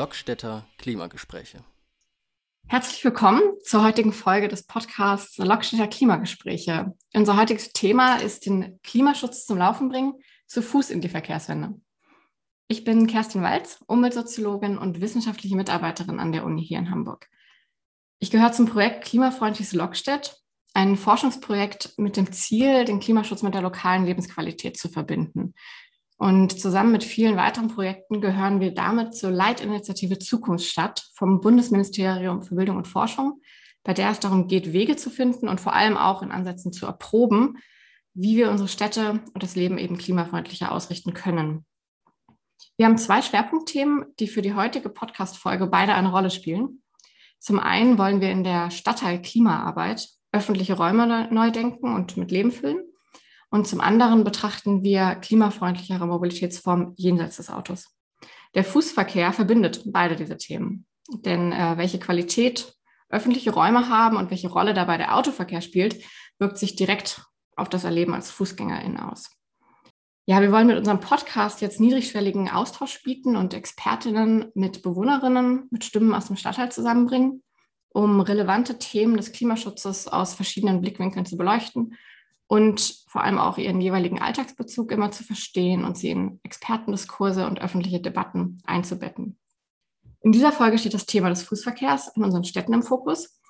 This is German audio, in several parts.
Lockstädter Klimagespräche. Herzlich willkommen zur heutigen Folge des Podcasts Lockstädter Klimagespräche. Unser heutiges Thema ist den Klimaschutz zum Laufen bringen, zu Fuß in die Verkehrswende. Ich bin Kerstin Walz, Umweltsoziologin und wissenschaftliche Mitarbeiterin an der Uni hier in Hamburg. Ich gehöre zum Projekt Klimafreundliches Lockstedt, ein Forschungsprojekt mit dem Ziel, den Klimaschutz mit der lokalen Lebensqualität zu verbinden. Und zusammen mit vielen weiteren Projekten gehören wir damit zur Leitinitiative Zukunftsstadt vom Bundesministerium für Bildung und Forschung, bei der es darum geht, Wege zu finden und vor allem auch in Ansätzen zu erproben, wie wir unsere Städte und das Leben eben klimafreundlicher ausrichten können. Wir haben zwei Schwerpunktthemen, die für die heutige Podcast-Folge beide eine Rolle spielen. Zum einen wollen wir in der Stadtteil Klimaarbeit öffentliche Räume neu denken und mit Leben füllen. Und zum anderen betrachten wir klimafreundlichere Mobilitätsformen jenseits des Autos. Der Fußverkehr verbindet beide diese Themen. Denn äh, welche Qualität öffentliche Räume haben und welche Rolle dabei der Autoverkehr spielt, wirkt sich direkt auf das Erleben als Fußgängerin aus. Ja, wir wollen mit unserem Podcast jetzt niedrigschwelligen Austausch bieten und Expertinnen mit Bewohnerinnen, mit Stimmen aus dem Stadtteil zusammenbringen, um relevante Themen des Klimaschutzes aus verschiedenen Blickwinkeln zu beleuchten und vor allem auch ihren jeweiligen Alltagsbezug immer zu verstehen und sie in Expertendiskurse und öffentliche Debatten einzubetten. In dieser Folge steht das Thema des Fußverkehrs in unseren Städten im Fokus.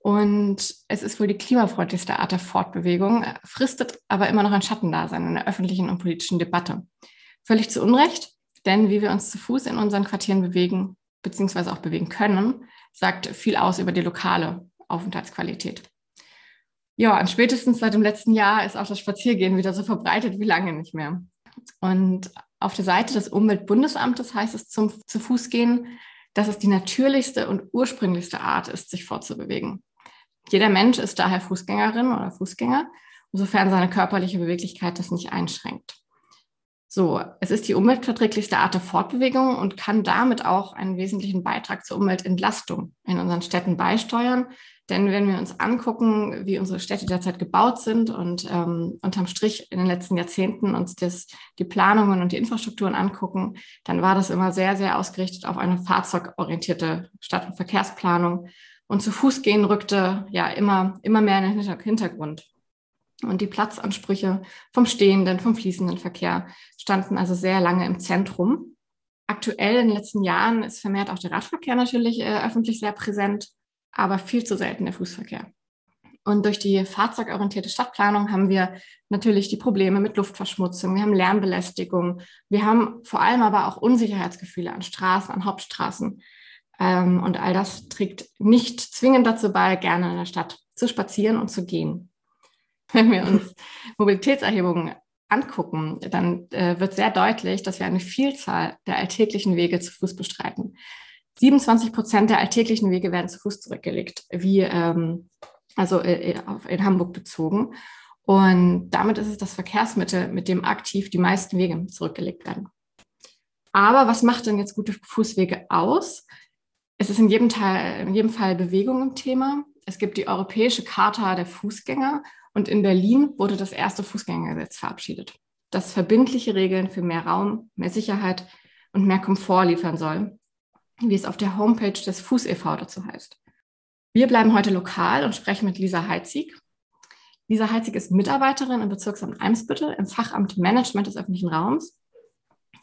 Und es ist wohl die klimafreundlichste Art der Fortbewegung, fristet aber immer noch ein Schattendasein in der öffentlichen und politischen Debatte. Völlig zu Unrecht, denn wie wir uns zu Fuß in unseren Quartieren bewegen, beziehungsweise auch bewegen können, sagt viel aus über die lokale Aufenthaltsqualität. Ja, und spätestens seit dem letzten Jahr ist auch das Spaziergehen wieder so verbreitet wie lange nicht mehr. Und auf der Seite des Umweltbundesamtes heißt es zum zu Fuß gehen, dass es die natürlichste und ursprünglichste Art ist, sich fortzubewegen. Jeder Mensch ist daher Fußgängerin oder Fußgänger, sofern seine körperliche Beweglichkeit das nicht einschränkt. So, es ist die umweltverträglichste Art der Fortbewegung und kann damit auch einen wesentlichen Beitrag zur Umweltentlastung in unseren Städten beisteuern, denn wenn wir uns angucken, wie unsere Städte derzeit gebaut sind und ähm, unterm Strich in den letzten Jahrzehnten uns das, die Planungen und die Infrastrukturen angucken, dann war das immer sehr, sehr ausgerichtet auf eine fahrzeugorientierte Stadt- und Verkehrsplanung. Und zu Fuß gehen rückte ja immer, immer mehr in den Hintergrund. Und die Platzansprüche vom stehenden, vom fließenden Verkehr standen also sehr lange im Zentrum. Aktuell in den letzten Jahren ist vermehrt auch der Radverkehr natürlich äh, öffentlich sehr präsent aber viel zu selten der Fußverkehr. Und durch die fahrzeugorientierte Stadtplanung haben wir natürlich die Probleme mit Luftverschmutzung, wir haben Lärmbelästigung, wir haben vor allem aber auch Unsicherheitsgefühle an Straßen, an Hauptstraßen. Ähm, und all das trägt nicht zwingend dazu bei, gerne in der Stadt zu spazieren und zu gehen. Wenn wir uns Mobilitätserhebungen angucken, dann äh, wird sehr deutlich, dass wir eine Vielzahl der alltäglichen Wege zu Fuß bestreiten. 27 Prozent der alltäglichen Wege werden zu Fuß zurückgelegt, wie ähm, also äh, äh, in Hamburg bezogen. Und damit ist es das Verkehrsmittel, mit dem aktiv die meisten Wege zurückgelegt werden. Aber was macht denn jetzt gute Fußwege aus? Es ist in jedem, Teil, in jedem Fall Bewegung im Thema. Es gibt die Europäische Charta der Fußgänger und in Berlin wurde das erste Fußgängergesetz verabschiedet, das verbindliche Regeln für mehr Raum, mehr Sicherheit und mehr Komfort liefern soll wie es auf der Homepage des Fuß e.V. dazu heißt. Wir bleiben heute lokal und sprechen mit Lisa Heitzig. Lisa Heitzig ist Mitarbeiterin im Bezirksamt Eimsbüttel im Fachamt Management des öffentlichen Raums.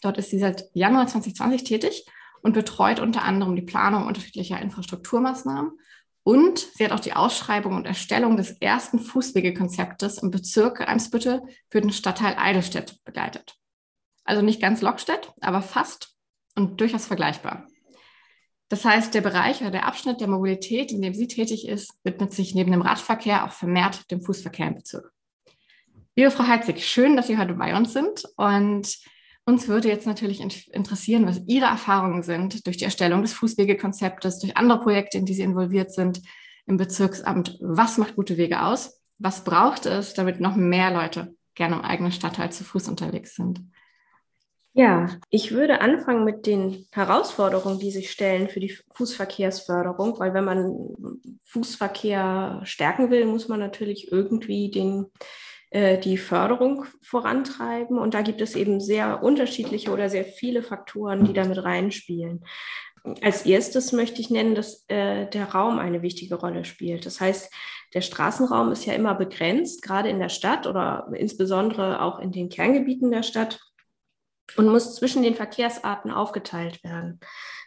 Dort ist sie seit Januar 2020 tätig und betreut unter anderem die Planung unterschiedlicher Infrastrukturmaßnahmen. Und sie hat auch die Ausschreibung und Erstellung des ersten Fußwegekonzeptes im Bezirk Eimsbüttel für den Stadtteil Eidelstedt begleitet. Also nicht ganz Lockstedt, aber fast und durchaus vergleichbar. Das heißt, der Bereich oder der Abschnitt der Mobilität, in dem sie tätig ist, widmet sich neben dem Radverkehr auch vermehrt dem Fußverkehr im Bezirk. Liebe Frau Heitzig, schön, dass Sie heute bei uns sind. Und uns würde jetzt natürlich interessieren, was Ihre Erfahrungen sind durch die Erstellung des Fußwegekonzeptes, durch andere Projekte, in die Sie involviert sind im Bezirksamt. Was macht gute Wege aus? Was braucht es, damit noch mehr Leute gerne im eigenen Stadtteil zu Fuß unterwegs sind? Ja, ich würde anfangen mit den Herausforderungen, die sich stellen für die Fußverkehrsförderung, weil wenn man Fußverkehr stärken will, muss man natürlich irgendwie den, äh, die Förderung vorantreiben. Und da gibt es eben sehr unterschiedliche oder sehr viele Faktoren, die damit reinspielen. als erstes möchte ich nennen, dass äh, der Raum eine wichtige Rolle spielt. Das heißt, der Straßenraum ist ja immer begrenzt, gerade in der Stadt oder insbesondere auch in den Kerngebieten der Stadt und muss zwischen den Verkehrsarten aufgeteilt werden.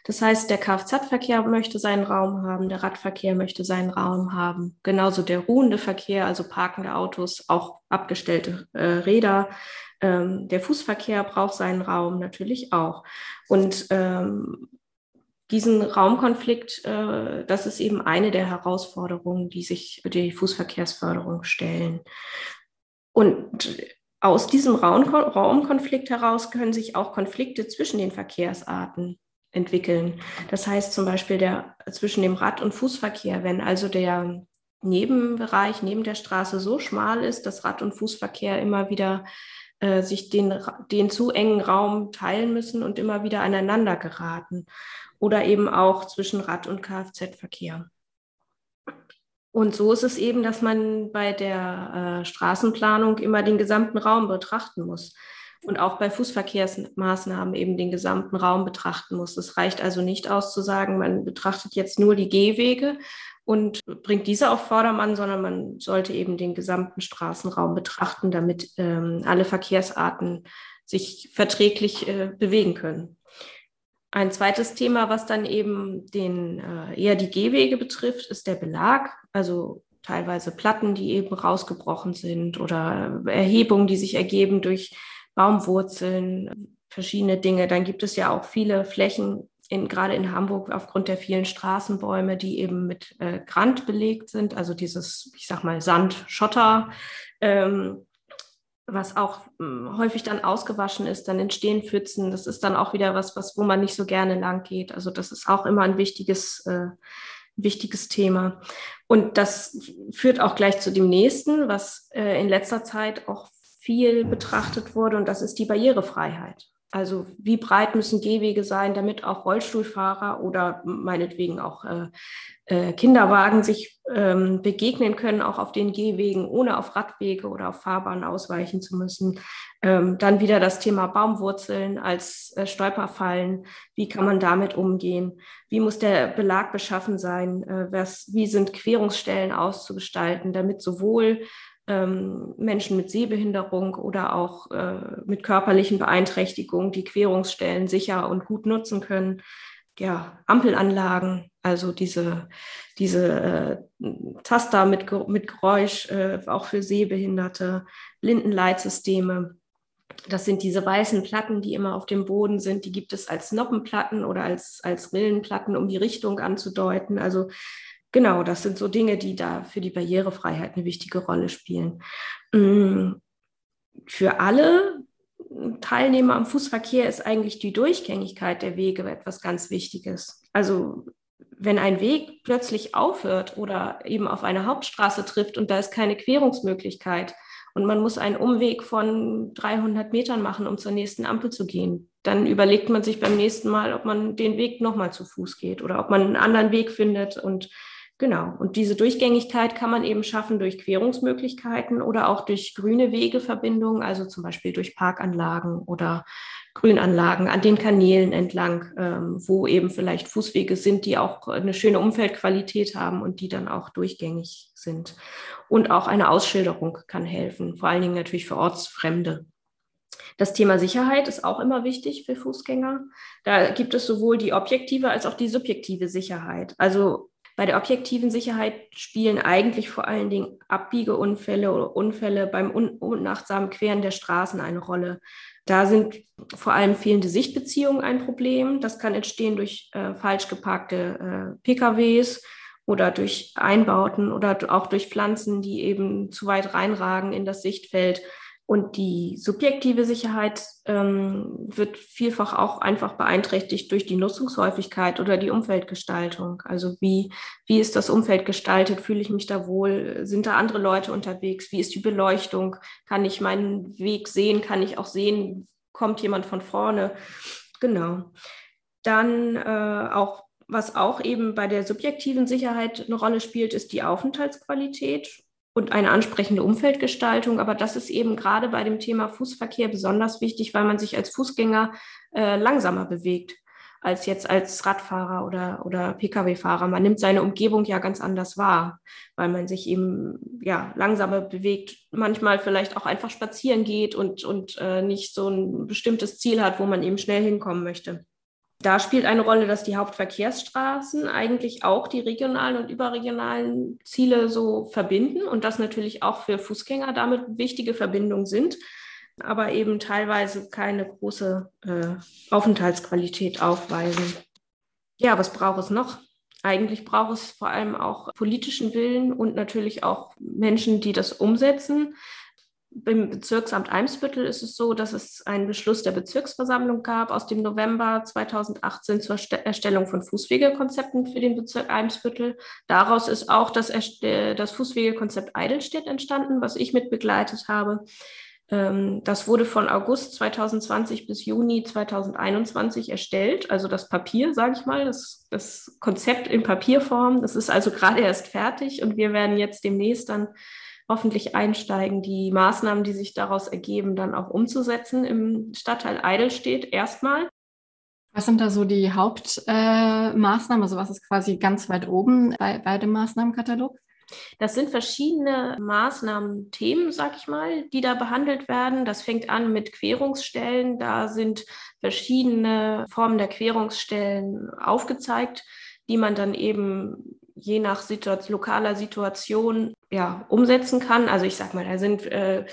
Das heißt, der Kfz-Verkehr möchte seinen Raum haben, der Radverkehr möchte seinen Raum haben, genauso der ruhende Verkehr, also parkende Autos, auch abgestellte äh, Räder. Ähm, der Fußverkehr braucht seinen Raum natürlich auch. Und ähm, diesen Raumkonflikt, äh, das ist eben eine der Herausforderungen, die sich die Fußverkehrsförderung stellen. Und aus diesem Raumkonflikt heraus können sich auch Konflikte zwischen den Verkehrsarten entwickeln. Das heißt zum Beispiel der, zwischen dem Rad- und Fußverkehr, wenn also der Nebenbereich neben der Straße so schmal ist, dass Rad- und Fußverkehr immer wieder äh, sich den, den zu engen Raum teilen müssen und immer wieder aneinander geraten oder eben auch zwischen Rad- und Kfz-Verkehr. Und so ist es eben, dass man bei der äh, Straßenplanung immer den gesamten Raum betrachten muss und auch bei Fußverkehrsmaßnahmen eben den gesamten Raum betrachten muss. Es reicht also nicht aus zu sagen, man betrachtet jetzt nur die Gehwege und bringt diese auf Vordermann, sondern man sollte eben den gesamten Straßenraum betrachten, damit ähm, alle Verkehrsarten sich verträglich äh, bewegen können. Ein zweites Thema, was dann eben den, äh, eher die Gehwege betrifft, ist der Belag. Also teilweise Platten, die eben rausgebrochen sind oder Erhebungen, die sich ergeben durch Baumwurzeln, verschiedene Dinge. Dann gibt es ja auch viele Flächen, in, gerade in Hamburg aufgrund der vielen Straßenbäume, die eben mit äh, Grant belegt sind, also dieses, ich sag mal, Sand, Schotter. Ähm, was auch hm, häufig dann ausgewaschen ist, dann entstehen Pfützen. Das ist dann auch wieder was, was wo man nicht so gerne lang geht. Also das ist auch immer ein wichtiges, äh, wichtiges Thema. Und das führt auch gleich zu dem nächsten, was äh, in letzter Zeit auch viel betrachtet wurde, und das ist die Barrierefreiheit. Also wie breit müssen Gehwege sein, damit auch Rollstuhlfahrer oder meinetwegen auch äh, äh, Kinderwagen sich ähm, begegnen können, auch auf den Gehwegen, ohne auf Radwege oder auf Fahrbahnen ausweichen zu müssen. Ähm, dann wieder das Thema Baumwurzeln als äh, Stolperfallen. Wie kann man damit umgehen? Wie muss der Belag beschaffen sein? Äh, was, wie sind Querungsstellen auszugestalten, damit sowohl ähm, Menschen mit Sehbehinderung oder auch äh, mit körperlichen Beeinträchtigungen die Querungsstellen sicher und gut nutzen können. Ja, Ampelanlagen, also diese, diese äh, Taster mit, mit Geräusch, äh, auch für Sehbehinderte, Blindenleitsysteme. Das sind diese weißen Platten, die immer auf dem Boden sind. Die gibt es als Noppenplatten oder als, als Rillenplatten, um die Richtung anzudeuten. Also genau, das sind so Dinge, die da für die Barrierefreiheit eine wichtige Rolle spielen. Mm, für alle Teilnehmer am Fußverkehr ist eigentlich die Durchgängigkeit der Wege etwas ganz Wichtiges. Also wenn ein Weg plötzlich aufhört oder eben auf eine Hauptstraße trifft und da ist keine Querungsmöglichkeit und man muss einen Umweg von 300 Metern machen, um zur nächsten Ampel zu gehen, dann überlegt man sich beim nächsten Mal, ob man den Weg nochmal zu Fuß geht oder ob man einen anderen Weg findet und Genau. Und diese Durchgängigkeit kann man eben schaffen durch Querungsmöglichkeiten oder auch durch grüne Wegeverbindungen, also zum Beispiel durch Parkanlagen oder Grünanlagen an den Kanälen entlang, ähm, wo eben vielleicht Fußwege sind, die auch eine schöne Umfeldqualität haben und die dann auch durchgängig sind. Und auch eine Ausschilderung kann helfen, vor allen Dingen natürlich für Ortsfremde. Das Thema Sicherheit ist auch immer wichtig für Fußgänger. Da gibt es sowohl die objektive als auch die subjektive Sicherheit. Also bei der objektiven Sicherheit spielen eigentlich vor allen Dingen Abbiegeunfälle oder Unfälle beim un unachtsamen Queren der Straßen eine Rolle. Da sind vor allem fehlende Sichtbeziehungen ein Problem. Das kann entstehen durch äh, falsch geparkte äh, PKWs oder durch Einbauten oder auch durch Pflanzen, die eben zu weit reinragen in das Sichtfeld. Und die subjektive Sicherheit ähm, wird vielfach auch einfach beeinträchtigt durch die Nutzungshäufigkeit oder die Umfeldgestaltung. Also wie, wie ist das Umfeld gestaltet? Fühle ich mich da wohl? Sind da andere Leute unterwegs? Wie ist die Beleuchtung? Kann ich meinen Weg sehen? Kann ich auch sehen, kommt jemand von vorne? Genau. Dann äh, auch was auch eben bei der subjektiven Sicherheit eine Rolle spielt, ist die Aufenthaltsqualität und eine ansprechende Umfeldgestaltung. Aber das ist eben gerade bei dem Thema Fußverkehr besonders wichtig, weil man sich als Fußgänger äh, langsamer bewegt. als jetzt als Radfahrer oder, oder Pkw-Fahrer. Man nimmt seine Umgebung ja ganz anders wahr, weil man sich eben ja langsamer bewegt, manchmal vielleicht auch einfach spazieren geht und, und äh, nicht so ein bestimmtes Ziel hat, wo man eben schnell hinkommen möchte. Da spielt eine Rolle, dass die Hauptverkehrsstraßen eigentlich auch die regionalen und überregionalen Ziele so verbinden und das natürlich auch für Fußgänger damit wichtige Verbindungen sind aber eben teilweise keine große äh, Aufenthaltsqualität aufweisen. Ja, was braucht es noch? Eigentlich braucht es vor allem auch politischen Willen und natürlich auch Menschen, die das umsetzen. Beim Bezirksamt Eimsbüttel ist es so, dass es einen Beschluss der Bezirksversammlung gab aus dem November 2018 zur Erstellung von Fußwegekonzepten für den Bezirk Eimsbüttel. Daraus ist auch das, das Fußwegekonzept Eidelstedt entstanden, was ich mit begleitet habe. Ähm, das wurde von August 2020 bis Juni 2021 erstellt, also das Papier, sage ich mal, das, das Konzept in Papierform. Das ist also gerade erst fertig und wir werden jetzt demnächst dann hoffentlich einsteigen, die Maßnahmen, die sich daraus ergeben, dann auch umzusetzen im Stadtteil Eidelstedt erstmal. Was sind da so die Hauptmaßnahmen? Äh, also was ist quasi ganz weit oben bei, bei dem Maßnahmenkatalog? Das sind verschiedene Maßnahmen, Themen, sag ich mal, die da behandelt werden. Das fängt an mit Querungsstellen. Da sind verschiedene Formen der Querungsstellen aufgezeigt, die man dann eben je nach Situation, lokaler Situation ja, umsetzen kann. Also ich sag mal, da sind äh,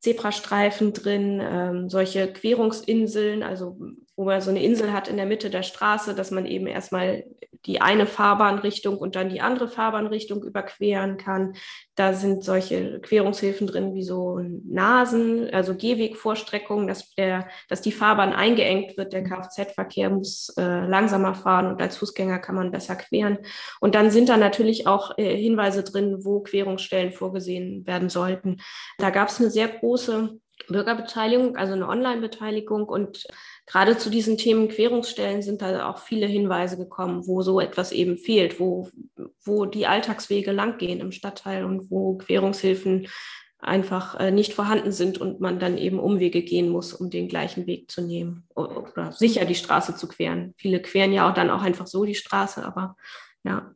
Zebrastreifen drin, ähm, solche Querungsinseln, also wo man so eine Insel hat in der Mitte der Straße, dass man eben erstmal die eine Fahrbahnrichtung und dann die andere Fahrbahnrichtung überqueren kann. Da sind solche Querungshilfen drin wie so Nasen, also Gehwegvorstreckungen, dass, der, dass die Fahrbahn eingeengt wird. Der Kfz-Verkehr muss äh, langsamer fahren und als Fußgänger kann man besser queren. Und dann sind da natürlich auch äh, Hinweise drin, wo Querungsstellen vorgesehen werden sollten. Da gab es eine sehr große Bürgerbeteiligung, also eine Online-Beteiligung und gerade zu diesen Themen Querungsstellen sind da auch viele Hinweise gekommen, wo so etwas eben fehlt, wo, wo die Alltagswege langgehen im Stadtteil und wo Querungshilfen einfach äh, nicht vorhanden sind und man dann eben Umwege gehen muss, um den gleichen Weg zu nehmen oder sicher die Straße zu queren. Viele queren ja auch dann auch einfach so die Straße, aber ja.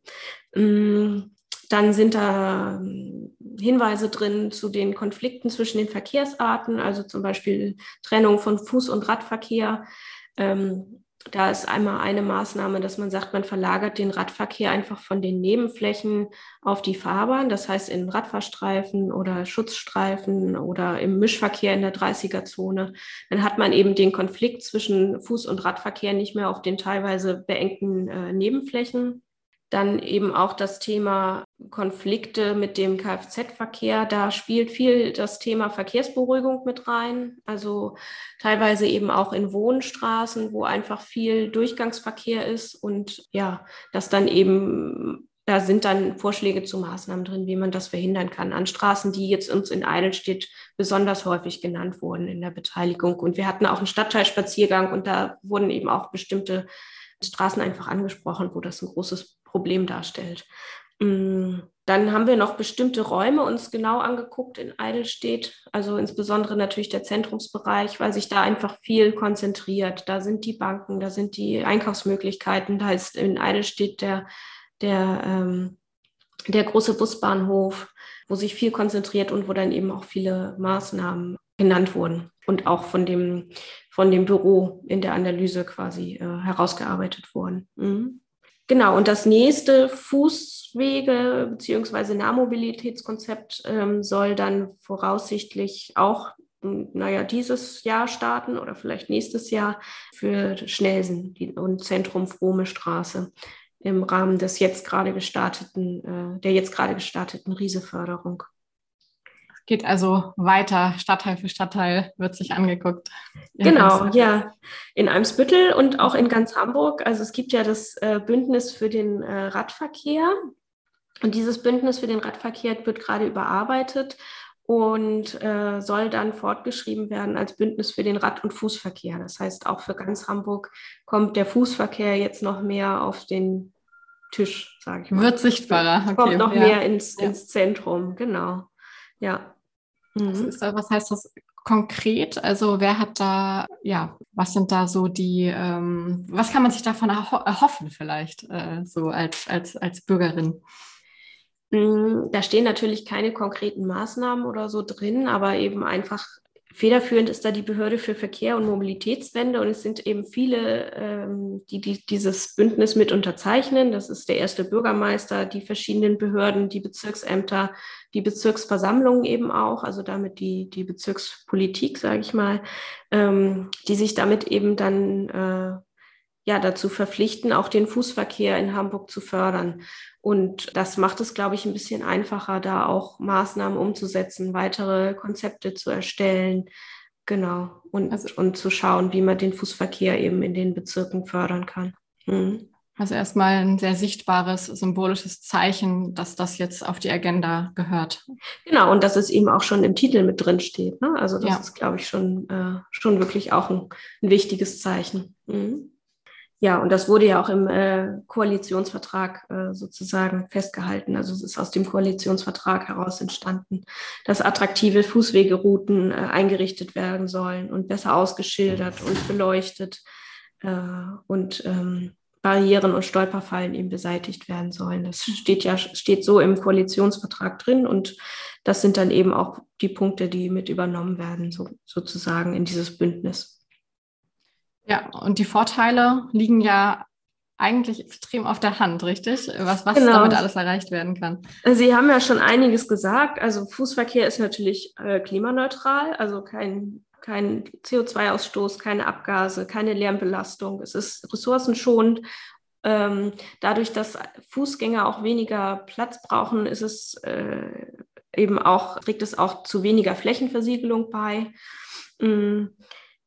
Dann sind da ähm, Hinweise drin zu den Konflikten zwischen den Verkehrsarten, also zum Beispiel Trennung von Fuß- und Radverkehr. Ähm, da ist einmal eine Maßnahme, dass man sagt, man verlagert den Radverkehr einfach von den Nebenflächen auf die Fahrbahn, das heißt in Radfahrstreifen oder Schutzstreifen oder im Mischverkehr in der 30er-Zone. Dann hat man eben den Konflikt zwischen Fuß- und Radverkehr nicht mehr auf den teilweise beengten äh, Nebenflächen dann eben auch das Thema Konflikte mit dem Kfz-Verkehr. Da spielt viel das Thema Verkehrsberuhigung mit rein. Also teilweise eben auch in Wohnstraßen, wo einfach viel Durchgangsverkehr ist und ja, das dann eben da sind dann Vorschläge zu Maßnahmen drin, wie man das verhindern kann. An Straßen, die jetzt uns in Eidelstedt besonders häufig genannt wurden in der Beteiligung. Und wir hatten auch einen Stadtteilspaziergang und da wurden eben auch bestimmte Straßen einfach angesprochen, wo das ein großes Problem darstellt. Mm, dann haben wir noch bestimmte Räume uns genau angeguckt in Eidelstedt, also insbesondere natürlich der Zentrumsbereich, weil sich da einfach viel konzentriert. Da sind die Banken, da sind die Einkaufsmöglichkeiten, da ist in Eidelstedt der, der, ähm, der große Busbahnhof, wo sich viel konzentriert und wo dann eben auch viele Maßnahmen genannt wurden und auch von dem, von dem Büro in der Analyse quasi äh, herausgearbeitet wurden. Mhm. Genau, und das nächste Fußwege- bzw. Nahmobilitätskonzept ähm, soll dann voraussichtlich auch, hm, naja, dieses Jahr starten oder vielleicht nächstes Jahr für Schnelsen und Zentrum Frome Straße im Rahmen des jetzt gerade gestarteten, äh, der jetzt gerade gestarteten Rieseförderung geht also weiter, Stadtteil für Stadtteil wird sich angeguckt. Genau, ja. In Eimsbüttel und auch in ganz Hamburg. Also es gibt ja das äh, Bündnis für den äh, Radverkehr. Und dieses Bündnis für den Radverkehr wird gerade überarbeitet und äh, soll dann fortgeschrieben werden als Bündnis für den Rad- und Fußverkehr. Das heißt, auch für ganz Hamburg kommt der Fußverkehr jetzt noch mehr auf den Tisch, sage ich mal. Wird sichtbarer. Okay, kommt noch ja. mehr ins, ins Zentrum, genau. Ja. Mhm. Was, ist, was heißt das konkret? Also wer hat da, ja, was sind da so die, ähm, was kann man sich davon erho erhoffen vielleicht, äh, so als, als, als Bürgerin? Mm, da stehen natürlich keine konkreten Maßnahmen oder so drin, aber eben einfach Federführend ist da die Behörde für Verkehr und Mobilitätswende und es sind eben viele, ähm, die, die, dieses Bündnis mit unterzeichnen. Das ist der erste Bürgermeister, die verschiedenen Behörden, die Bezirksämter, die Bezirksversammlungen eben auch, also damit die, die Bezirkspolitik, sage ich mal, ähm, die sich damit eben dann äh, ja, dazu verpflichten, auch den Fußverkehr in Hamburg zu fördern. Und das macht es, glaube ich, ein bisschen einfacher, da auch Maßnahmen umzusetzen, weitere Konzepte zu erstellen. Genau. Und, also, und zu schauen, wie man den Fußverkehr eben in den Bezirken fördern kann. Mhm. Also erstmal ein sehr sichtbares, symbolisches Zeichen, dass das jetzt auf die Agenda gehört. Genau, und dass es eben auch schon im Titel mit drin steht. Ne? Also das ja. ist, glaube ich, schon, äh, schon wirklich auch ein, ein wichtiges Zeichen. Mhm. Ja, und das wurde ja auch im äh, Koalitionsvertrag äh, sozusagen festgehalten. Also es ist aus dem Koalitionsvertrag heraus entstanden, dass attraktive Fußwegerouten äh, eingerichtet werden sollen und besser ausgeschildert und beleuchtet äh, und ähm, Barrieren und Stolperfallen eben beseitigt werden sollen. Das steht ja steht so im Koalitionsvertrag drin und das sind dann eben auch die Punkte, die mit übernommen werden, so, sozusagen in dieses Bündnis. Ja, und die Vorteile liegen ja eigentlich extrem auf der Hand, richtig? Was, was genau. damit alles erreicht werden kann. Sie haben ja schon einiges gesagt. Also Fußverkehr ist natürlich äh, klimaneutral, also kein, kein CO2-Ausstoß, keine Abgase, keine Lärmbelastung. Es ist ressourcenschonend. Ähm, dadurch, dass Fußgänger auch weniger Platz brauchen, ist es äh, eben auch, trägt es auch zu weniger Flächenversiegelung bei. Ähm,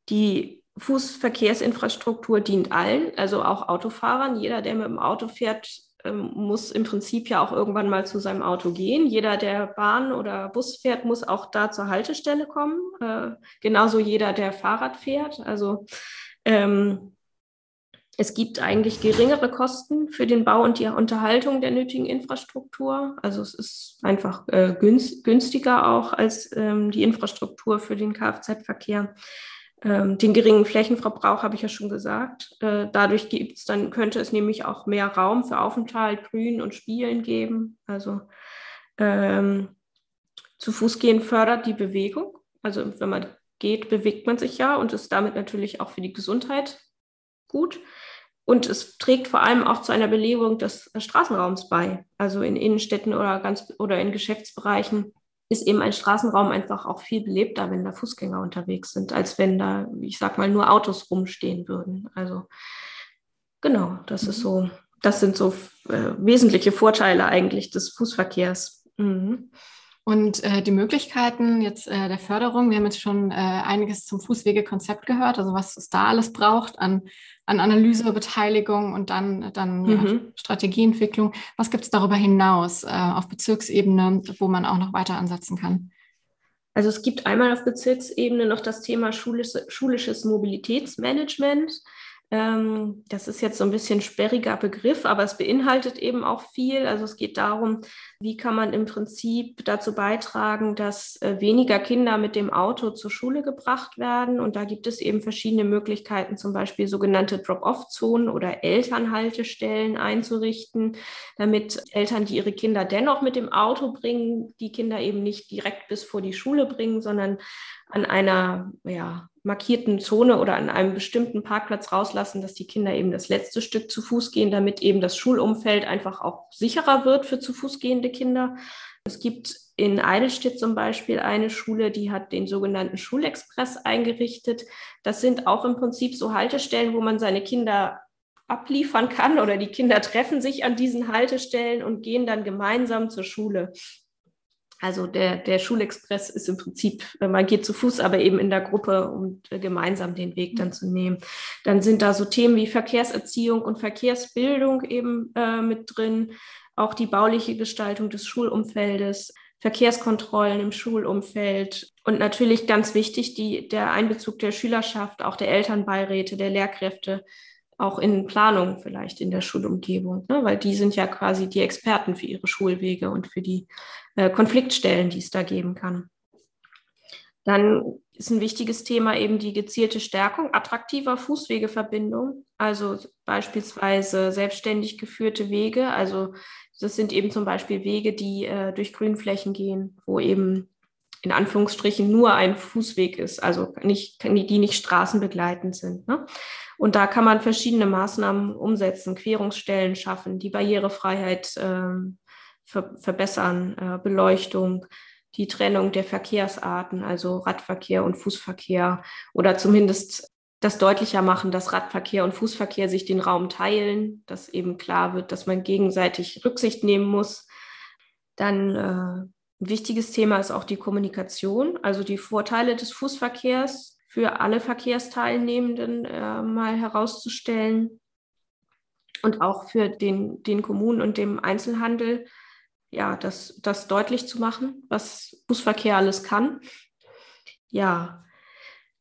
die Fußverkehrsinfrastruktur dient allen, also auch Autofahrern. Jeder, der mit dem Auto fährt, ähm, muss im Prinzip ja auch irgendwann mal zu seinem Auto gehen. Jeder, der Bahn oder Bus fährt, muss auch da zur Haltestelle kommen. Äh, genauso jeder, der Fahrrad fährt. Also ähm, es gibt eigentlich geringere Kosten für den Bau und die Unterhaltung der nötigen Infrastruktur. Also es ist einfach äh, günstiger auch als ähm, die Infrastruktur für den Kfz-Verkehr. Ähm, den geringen Flächenverbrauch habe ich ja schon gesagt. Äh, dadurch gibt's dann, könnte es nämlich auch mehr Raum für Aufenthalt, Grün und Spielen geben. Also ähm, zu Fuß gehen fördert die Bewegung. Also wenn man geht, bewegt man sich ja und ist damit natürlich auch für die Gesundheit gut. Und es trägt vor allem auch zu einer Belebung des Straßenraums bei. Also in Innenstädten oder ganz oder in Geschäftsbereichen ist eben ein Straßenraum einfach auch viel belebter, wenn da Fußgänger unterwegs sind, als wenn da, ich sag mal, nur Autos rumstehen würden. Also genau, das ist mhm. so, das sind so äh, wesentliche Vorteile eigentlich des Fußverkehrs. Mhm. Und äh, die Möglichkeiten jetzt äh, der Förderung, wir haben jetzt schon äh, einiges zum Fußwegekonzept gehört, also was es da alles braucht an, an Analyse, Beteiligung und dann, dann mhm. ja, Strategieentwicklung. Was gibt es darüber hinaus äh, auf Bezirksebene, wo man auch noch weiter ansetzen kann? Also es gibt einmal auf Bezirksebene noch das Thema schulische, schulisches Mobilitätsmanagement. Ähm, das ist jetzt so ein bisschen sperriger Begriff, aber es beinhaltet eben auch viel. Also es geht darum, wie kann man im Prinzip dazu beitragen, dass äh, weniger Kinder mit dem Auto zur Schule gebracht werden. Und da gibt es eben verschiedene Möglichkeiten, zum Beispiel sogenannte Drop-off-Zonen oder Elternhaltestellen einzurichten, damit Eltern, die ihre Kinder dennoch mit dem Auto bringen, die Kinder eben nicht direkt bis vor die Schule bringen, sondern an einer ja, markierten Zone oder an einem bestimmten Parkplatz rauslassen, dass die Kinder eben das letzte Stück zu Fuß gehen, damit eben das Schulumfeld einfach auch sicherer wird für zu Fuß gehende Kinder. Es gibt in Eidelstedt zum Beispiel eine Schule, die hat den sogenannten Schulexpress eingerichtet. Das sind auch im Prinzip so Haltestellen, wo man seine Kinder abliefern kann oder die Kinder treffen sich an diesen Haltestellen und gehen dann gemeinsam zur Schule. Also der, der Schulexpress ist im Prinzip, äh, man geht zu Fuß, aber eben in der Gruppe, um äh, gemeinsam den Weg dann zu nehmen. Dann sind da so Themen wie Verkehrserziehung und Verkehrsbildung eben äh, mit drin, auch die bauliche Gestaltung des Schulumfeldes, Verkehrskontrollen im Schulumfeld und natürlich ganz wichtig die, der Einbezug der Schülerschaft, auch der Elternbeiräte, der Lehrkräfte, auch in Planung vielleicht in der Schulumgebung, ne? weil die sind ja quasi die Experten für ihre Schulwege und für die äh, Konfliktstellen, die es da geben kann. Dann ist ein wichtiges Thema eben die gezielte Stärkung attraktiver Fußwegeverbindungen, also beispielsweise selbstständig geführte Wege. Also das sind eben zum Beispiel Wege, die äh, durch Grünflächen gehen, wo eben in Anführungsstrichen nur ein Fußweg ist, also nicht, die nicht straßenbegleitend sind. Ne? Und da kann man verschiedene Maßnahmen umsetzen, Querungsstellen schaffen, die Barrierefreiheit äh, ver verbessern, äh, Beleuchtung, die Trennung der Verkehrsarten, also Radverkehr und Fußverkehr oder zumindest das deutlicher machen, dass Radverkehr und Fußverkehr sich den Raum teilen, dass eben klar wird, dass man gegenseitig Rücksicht nehmen muss. Dann äh, ein wichtiges Thema ist auch die Kommunikation, also die Vorteile des Fußverkehrs für alle Verkehrsteilnehmenden äh, mal herauszustellen und auch für den, den Kommunen und dem Einzelhandel ja, das, das deutlich zu machen, was Fußverkehr alles kann. Ja,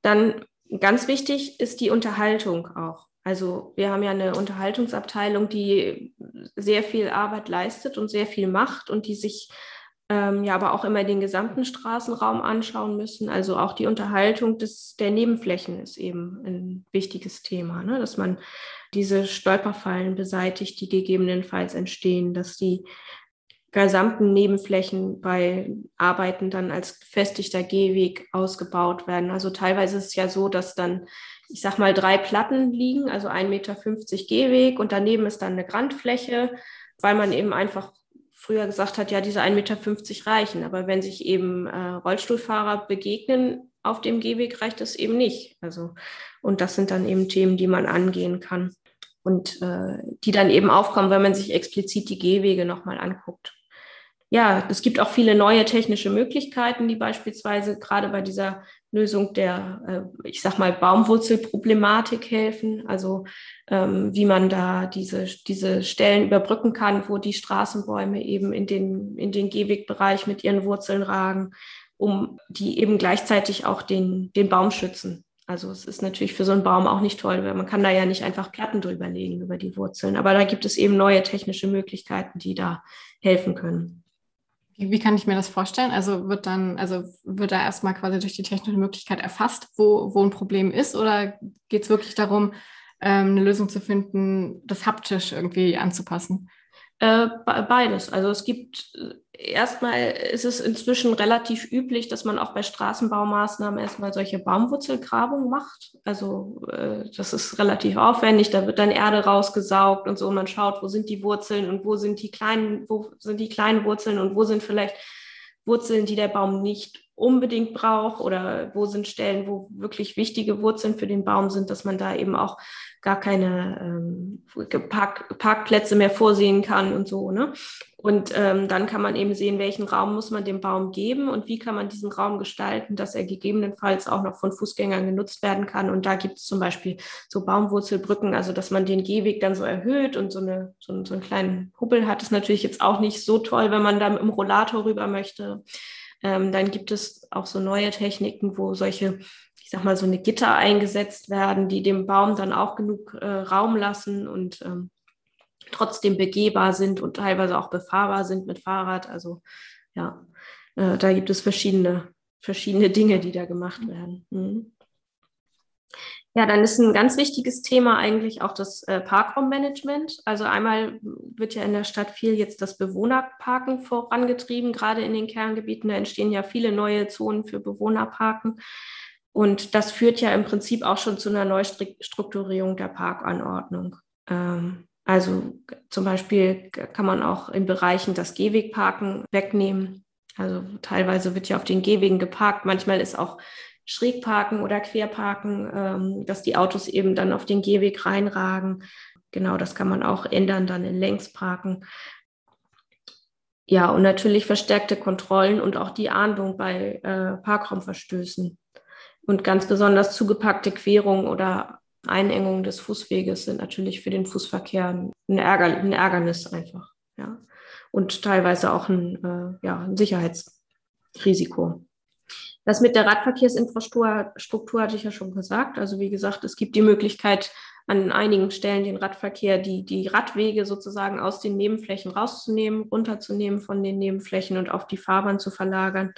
dann ganz wichtig ist die Unterhaltung auch. Also wir haben ja eine Unterhaltungsabteilung, die sehr viel Arbeit leistet und sehr viel macht und die sich ähm, ja aber auch immer den gesamten Straßenraum anschauen müssen. Also auch die Unterhaltung des, der Nebenflächen ist eben ein wichtiges Thema, ne? dass man diese Stolperfallen beseitigt, die gegebenenfalls entstehen, dass die gesamten Nebenflächen bei Arbeiten dann als festigter Gehweg ausgebaut werden. Also teilweise ist es ja so, dass dann, ich sag mal, drei Platten liegen, also 1,50 Meter Gehweg und daneben ist dann eine Grandfläche, weil man eben einfach früher gesagt hat, ja, diese 1,50 Meter reichen. Aber wenn sich eben äh, Rollstuhlfahrer begegnen auf dem Gehweg, reicht das eben nicht. Also, und das sind dann eben Themen, die man angehen kann und äh, die dann eben aufkommen, wenn man sich explizit die Gehwege nochmal anguckt ja, es gibt auch viele neue technische Möglichkeiten, die beispielsweise gerade bei dieser Lösung der, äh, ich sag mal, Baumwurzelproblematik helfen. Also ähm, wie man da diese, diese Stellen überbrücken kann, wo die Straßenbäume eben in den, in den Gehwegbereich mit ihren Wurzeln ragen, um die eben gleichzeitig auch den, den Baum schützen. Also es ist natürlich für so einen Baum auch nicht toll, weil man kann da ja nicht einfach Platten drüber legen über die Wurzeln. Aber da gibt es eben neue technische Möglichkeiten, die da helfen können. Wie kann ich mir das vorstellen? Also wird dann, also wird da erstmal quasi durch die technische Möglichkeit erfasst, wo, wo ein Problem ist, oder geht es wirklich darum, ähm, eine Lösung zu finden, das haptisch irgendwie anzupassen? Äh, beides. Also es gibt erstmal ist es inzwischen relativ üblich, dass man auch bei Straßenbaumaßnahmen erstmal solche Baumwurzelgrabungen macht. Also äh, das ist relativ aufwendig. Da wird dann Erde rausgesaugt und so. Und man schaut, wo sind die Wurzeln und wo sind die kleinen, wo sind die kleinen Wurzeln und wo sind vielleicht Wurzeln, die der Baum nicht unbedingt braucht oder wo sind Stellen, wo wirklich wichtige Wurzeln für den Baum sind, dass man da eben auch gar keine ähm, Park Parkplätze mehr vorsehen kann und so. Ne? Und ähm, dann kann man eben sehen, welchen Raum muss man dem Baum geben und wie kann man diesen Raum gestalten, dass er gegebenenfalls auch noch von Fußgängern genutzt werden kann. Und da gibt es zum Beispiel so Baumwurzelbrücken, also dass man den Gehweg dann so erhöht und so, eine, so, so einen kleinen Hubbel hat. Ist natürlich jetzt auch nicht so toll, wenn man da mit dem Rollator rüber möchte. Ähm, dann gibt es auch so neue Techniken, wo solche ich sag mal, so eine Gitter eingesetzt werden, die dem Baum dann auch genug äh, Raum lassen und ähm, trotzdem begehbar sind und teilweise auch befahrbar sind mit Fahrrad. Also ja, äh, da gibt es verschiedene, verschiedene Dinge, die da gemacht werden. Mhm. Ja, dann ist ein ganz wichtiges Thema eigentlich auch das äh, Parkraummanagement. Also einmal wird ja in der Stadt viel jetzt das Bewohnerparken vorangetrieben, gerade in den Kerngebieten. Da entstehen ja viele neue Zonen für Bewohnerparken. Und das führt ja im Prinzip auch schon zu einer Neustrukturierung der Parkanordnung. Ähm, also zum Beispiel kann man auch in Bereichen das Gehwegparken wegnehmen. Also teilweise wird ja auf den Gehwegen geparkt. Manchmal ist auch Schrägparken oder Querparken, ähm, dass die Autos eben dann auf den Gehweg reinragen. Genau, das kann man auch ändern, dann in Längsparken. Ja, und natürlich verstärkte Kontrollen und auch die Ahndung bei äh, Parkraumverstößen. Und ganz besonders zugepackte Querungen oder Einengungen des Fußweges sind natürlich für den Fußverkehr ein, Ärger, ein Ärgernis einfach. Ja. Und teilweise auch ein, äh, ja, ein Sicherheitsrisiko. Das mit der Radverkehrsinfrastruktur hatte ich ja schon gesagt. Also wie gesagt, es gibt die Möglichkeit, an einigen Stellen den Radverkehr, die, die Radwege sozusagen aus den Nebenflächen rauszunehmen, runterzunehmen von den Nebenflächen und auf die Fahrbahn zu verlagern.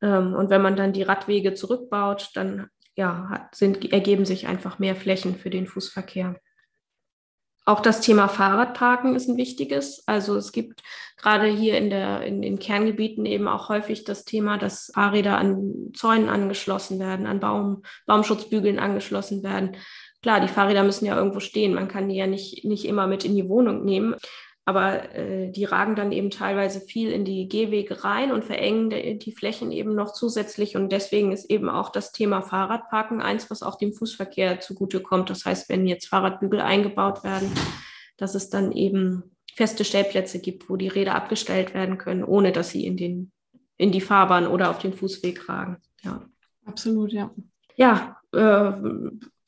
Ähm, und wenn man dann die Radwege zurückbaut, dann ja, sind, ergeben sich einfach mehr Flächen für den Fußverkehr. Auch das Thema Fahrradparken ist ein wichtiges. Also es gibt gerade hier in, der, in den Kerngebieten eben auch häufig das Thema, dass Fahrräder an Zäunen angeschlossen werden, an Baum, Baumschutzbügeln angeschlossen werden. Klar, die Fahrräder müssen ja irgendwo stehen. Man kann die ja nicht, nicht immer mit in die Wohnung nehmen. Aber äh, die ragen dann eben teilweise viel in die Gehwege rein und verengen die, die Flächen eben noch zusätzlich. Und deswegen ist eben auch das Thema Fahrradparken eins, was auch dem Fußverkehr zugutekommt. Das heißt, wenn jetzt Fahrradbügel eingebaut werden, dass es dann eben feste Stellplätze gibt, wo die Räder abgestellt werden können, ohne dass sie in, den, in die Fahrbahn oder auf den Fußweg ragen. Ja. Absolut, ja. Ja, äh,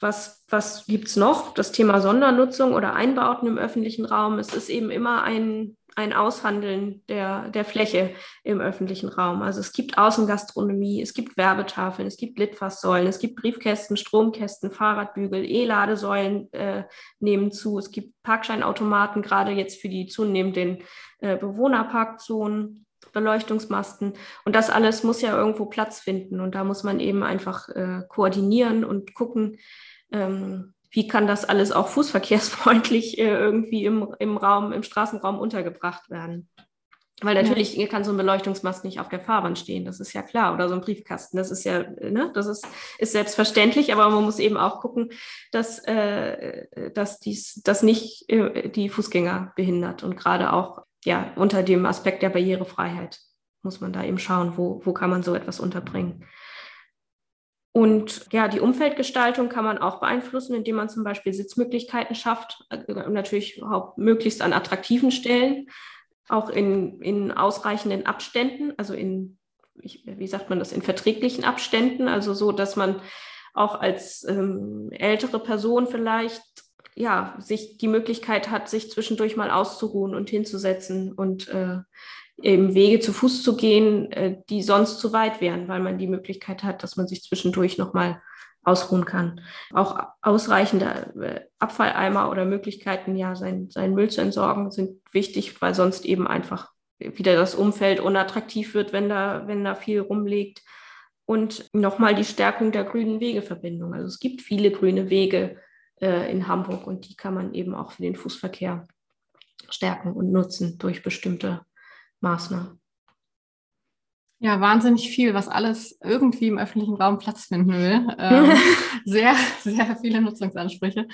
was, was gibt es noch? Das Thema Sondernutzung oder Einbauten im öffentlichen Raum. Es ist eben immer ein, ein Aushandeln der, der Fläche im öffentlichen Raum. Also es gibt Außengastronomie, es gibt Werbetafeln, es gibt Litfaßsäulen, es gibt Briefkästen, Stromkästen, Fahrradbügel, E-Ladesäulen äh, nehmen zu. Es gibt Parkscheinautomaten, gerade jetzt für die zunehmenden äh, Bewohnerparkzonen. Beleuchtungsmasten. Und das alles muss ja irgendwo Platz finden. Und da muss man eben einfach äh, koordinieren und gucken, ähm, wie kann das alles auch fußverkehrsfreundlich äh, irgendwie im, im Raum, im Straßenraum untergebracht werden. Weil natürlich ja. kann so ein Beleuchtungsmast nicht auf der Fahrbahn stehen, das ist ja klar. Oder so ein Briefkasten, das ist ja, ne, das ist, ist selbstverständlich, aber man muss eben auch gucken, dass, äh, dass dies das nicht äh, die Fußgänger behindert. Und gerade auch ja, unter dem Aspekt der Barrierefreiheit muss man da eben schauen, wo, wo kann man so etwas unterbringen. Und ja, die Umfeldgestaltung kann man auch beeinflussen, indem man zum Beispiel Sitzmöglichkeiten schafft, äh, natürlich möglichst an attraktiven Stellen, auch in, in ausreichenden Abständen, also in, wie sagt man das, in verträglichen Abständen, also so, dass man auch als ähm, ältere Person vielleicht ja, sich die Möglichkeit hat, sich zwischendurch mal auszuruhen und hinzusetzen und äh, eben Wege zu Fuß zu gehen, äh, die sonst zu weit wären, weil man die Möglichkeit hat, dass man sich zwischendurch nochmal ausruhen kann. Auch ausreichende äh, Abfalleimer oder Möglichkeiten, ja, sein, sein Müll zu entsorgen, sind wichtig, weil sonst eben einfach wieder das Umfeld unattraktiv wird, wenn da, wenn da viel rumliegt. Und nochmal die Stärkung der grünen Wegeverbindung. Also es gibt viele grüne Wege äh, in Hamburg und die kann man eben auch für den Fußverkehr stärken und nutzen durch bestimmte Maßnahmen. Ja, wahnsinnig viel, was alles irgendwie im öffentlichen Raum Platz finden will. Ähm, sehr, sehr viele Nutzungsansprüche.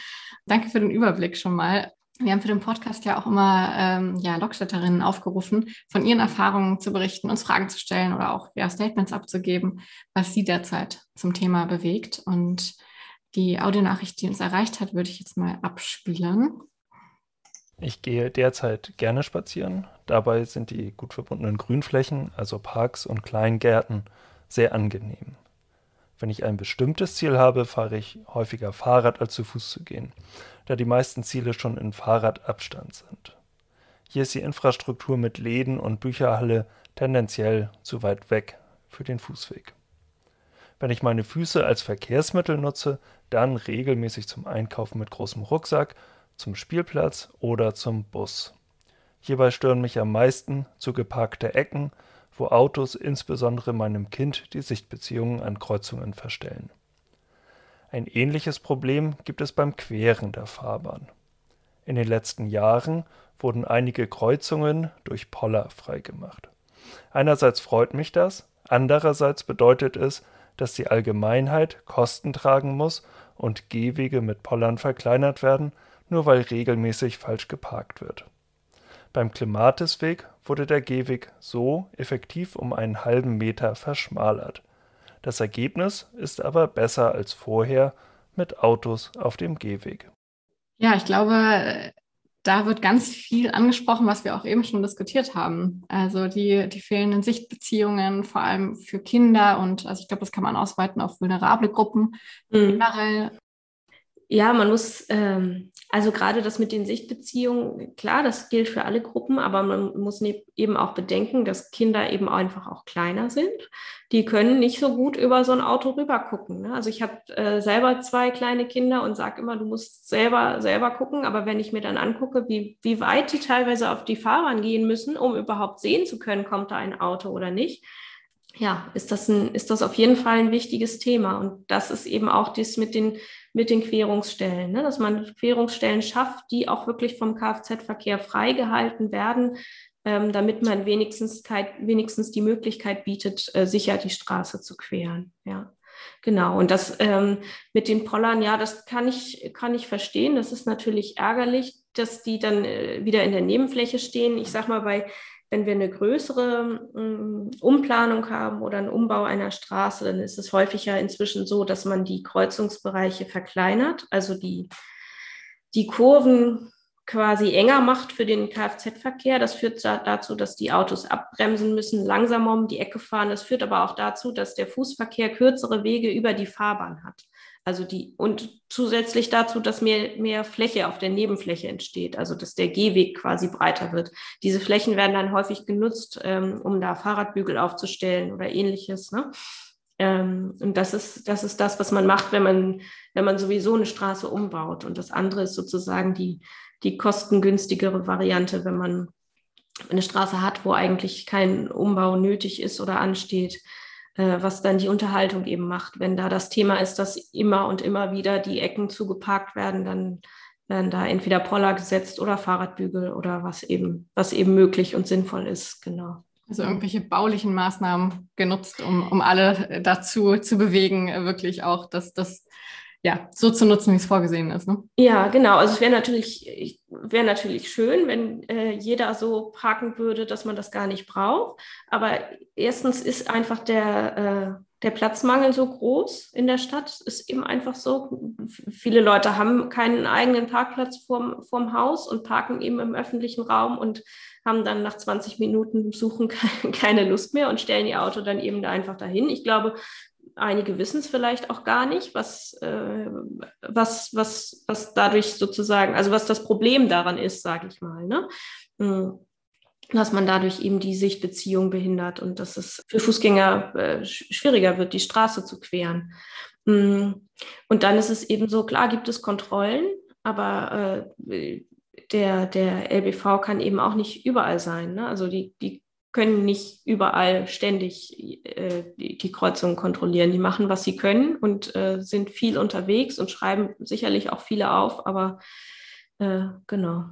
Danke für den Überblick schon mal. Wir haben für den Podcast ja auch immer ähm, ja, Lokstädterinnen aufgerufen, von ihren Erfahrungen zu berichten, uns Fragen zu stellen oder auch ja, Statements abzugeben, was sie derzeit zum Thema bewegt. Und die Audionachricht, die uns erreicht hat, würde ich jetzt mal abspielen. Ich gehe derzeit gerne spazieren. Dabei sind die gut verbundenen Grünflächen, also Parks und Kleingärten, sehr angenehm. Wenn ich ein bestimmtes Ziel habe, fahre ich häufiger Fahrrad als zu Fuß zu gehen, da die meisten Ziele schon in Fahrradabstand sind. Hier ist die Infrastruktur mit Läden und Bücherhalle tendenziell zu weit weg für den Fußweg. Wenn ich meine Füße als Verkehrsmittel nutze, dann regelmäßig zum Einkaufen mit großem Rucksack zum Spielplatz oder zum Bus. Hierbei stören mich am meisten zu geparkte Ecken, wo Autos insbesondere meinem Kind die Sichtbeziehungen an Kreuzungen verstellen. Ein ähnliches Problem gibt es beim Queren der Fahrbahn. In den letzten Jahren wurden einige Kreuzungen durch Poller freigemacht. Einerseits freut mich das, andererseits bedeutet es, dass die Allgemeinheit Kosten tragen muss und Gehwege mit Pollern verkleinert werden, nur weil regelmäßig falsch geparkt wird. Beim Klimatisweg wurde der Gehweg so effektiv um einen halben Meter verschmalert. Das Ergebnis ist aber besser als vorher mit Autos auf dem Gehweg. Ja, ich glaube, da wird ganz viel angesprochen, was wir auch eben schon diskutiert haben. Also die, die fehlenden Sichtbeziehungen, vor allem für Kinder und also ich glaube, das kann man ausweiten auf vulnerable Gruppen mhm. generell. Ja, man muss, ähm, also gerade das mit den Sichtbeziehungen, klar, das gilt für alle Gruppen, aber man muss ne-, eben auch bedenken, dass Kinder eben einfach auch kleiner sind. Die können nicht so gut über so ein Auto rüber gucken. Ne? Also ich habe äh, selber zwei kleine Kinder und sage immer, du musst selber, selber gucken. Aber wenn ich mir dann angucke, wie, wie weit die teilweise auf die Fahrbahn gehen müssen, um überhaupt sehen zu können, kommt da ein Auto oder nicht, ja, ist das, ein, ist das auf jeden Fall ein wichtiges Thema. Und das ist eben auch das mit den, mit den Querungsstellen, ne? dass man Querungsstellen schafft, die auch wirklich vom Kfz-Verkehr freigehalten werden, ähm, damit man wenigstens, wenigstens die Möglichkeit bietet, äh, sicher die Straße zu queren. Ja. Genau, und das ähm, mit den Pollern, ja, das kann ich, kann ich verstehen. Das ist natürlich ärgerlich, dass die dann äh, wieder in der Nebenfläche stehen. Ich sag mal, bei wenn wir eine größere ähm, Umplanung haben oder einen Umbau einer Straße, dann ist es häufig ja inzwischen so, dass man die Kreuzungsbereiche verkleinert, also die, die Kurven quasi enger macht für den Kfz-Verkehr. Das führt dazu, dass die Autos abbremsen müssen, langsamer um die Ecke fahren. Das führt aber auch dazu, dass der Fußverkehr kürzere Wege über die Fahrbahn hat. Also die, und zusätzlich dazu, dass mehr, mehr Fläche auf der Nebenfläche entsteht, also dass der Gehweg quasi breiter wird. Diese Flächen werden dann häufig genutzt, ähm, um da Fahrradbügel aufzustellen oder ähnliches. Ne? Ähm, und das ist, das ist das, was man macht, wenn man, wenn man sowieso eine Straße umbaut. Und das andere ist sozusagen die, die kostengünstigere Variante, wenn man eine Straße hat, wo eigentlich kein Umbau nötig ist oder ansteht was dann die Unterhaltung eben macht. Wenn da das Thema ist, dass immer und immer wieder die Ecken zugeparkt werden, dann werden da entweder Poller gesetzt oder Fahrradbügel oder was eben, was eben möglich und sinnvoll ist, genau. Also irgendwelche baulichen Maßnahmen genutzt, um, um alle dazu zu bewegen, wirklich auch, dass das ja, so zu nutzen, wie es vorgesehen ist. Ne? Ja, genau. Also es wäre natürlich, wäre natürlich schön, wenn äh, jeder so parken würde, dass man das gar nicht braucht. Aber erstens ist einfach der, äh, der Platzmangel so groß in der Stadt. Ist eben einfach so. Viele Leute haben keinen eigenen Parkplatz vorm, vorm Haus und parken eben im öffentlichen Raum und haben dann nach 20 Minuten Suchen keine Lust mehr und stellen ihr Auto dann eben da einfach dahin. Ich glaube, Einige wissen es vielleicht auch gar nicht, was, äh, was, was, was dadurch sozusagen, also was das Problem daran ist, sage ich mal. Ne? Hm. Dass man dadurch eben die Sichtbeziehung behindert und dass es für Fußgänger äh, schwieriger wird, die Straße zu queren. Hm. Und dann ist es eben so, klar gibt es Kontrollen, aber äh, der, der LBV kann eben auch nicht überall sein. Ne? Also die, die können nicht überall ständig äh, die, die Kreuzungen kontrollieren. Die machen, was sie können und äh, sind viel unterwegs und schreiben sicherlich auch viele auf, aber äh, genau.